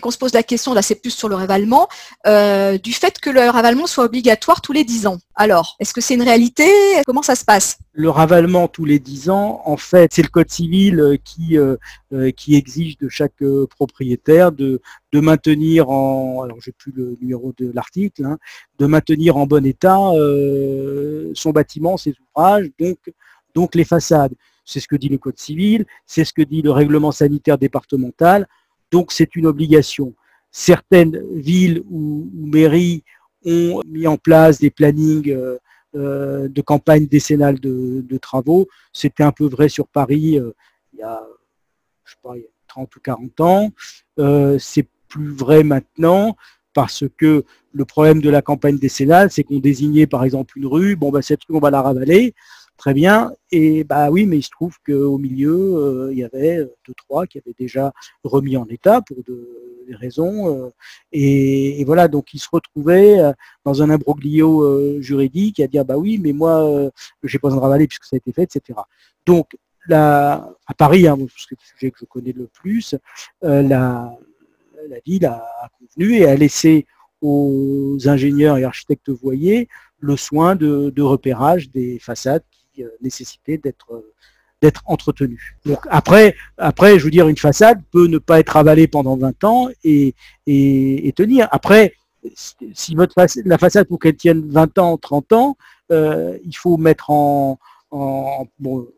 Qu'on se pose la question, là c'est plus sur le ravalement, euh, du fait que le ravalement soit obligatoire tous les 10 ans. Alors, est-ce que c'est une réalité? Comment ça se passe? Le ravalement tous les 10 ans, en fait, c'est le Code civil euh, qui, euh, qui exige de chaque propriétaire de, de maintenir en, alors j'ai plus le numéro de l'article, hein, de maintenir en bon état son bâtiment, ses ouvrages, donc, donc les façades. C'est ce que dit le Code civil, c'est ce que dit le règlement sanitaire départemental. Donc c'est une obligation. Certaines villes ou, mairies ont mis en place des plannings euh, euh, de campagne décennale de, travaux. C'était un peu vrai sur Paris euh, il y a, je sais pas, 30 ou 40 ans. c'est plus vrai maintenant parce que le problème de la campagne décennale, c'est qu'on désignait par exemple une rue, bon bah cette rue on va la ravaler, Très bien. Et bah oui, mais il se trouve qu'au milieu, euh, il y avait deux, trois qui avaient déjà remis en état pour des raisons. Euh, et, voilà, donc ils se retrouvaient euh, dans un imbroglio juridique à dire bah oui, mais moi, j'ai pas besoin de ravaler puisque ça a été fait, etc. Donc à Paris, hein, c'est le sujet que je connais le plus, la, ville a, convenu et a laissé aux ingénieurs et architectes voyés le soin de, repérage des façades euh, nécessité d'être euh, d'être. Donc après, après, je veux dire, une façade peut ne pas être avalée pendant 20 ans et, et, tenir. Après, si votre façade, la façade pour qu'elle tienne 20 ans, 30 ans, euh, il faut mettre en, en bon,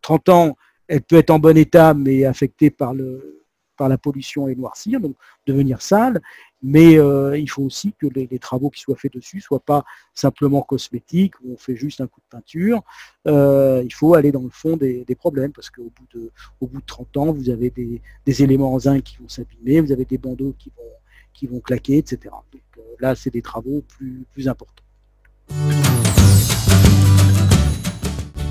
30 ans, elle peut être en bon état mais affectée par le par la pollution et noircir, donc devenir sale mais euh, il faut aussi que les, travaux qui soient faits dessus soient pas simplement cosmétiques, où on fait juste un coup de peinture. Euh, il faut aller dans le fond des, problèmes, parce qu'au bout, de, bout de 30 ans, vous avez des, éléments en zinc qui vont s'abîmer, vous avez des bandeaux qui vont, qui vont claquer, etc. Donc euh, là, c'est des travaux plus importants.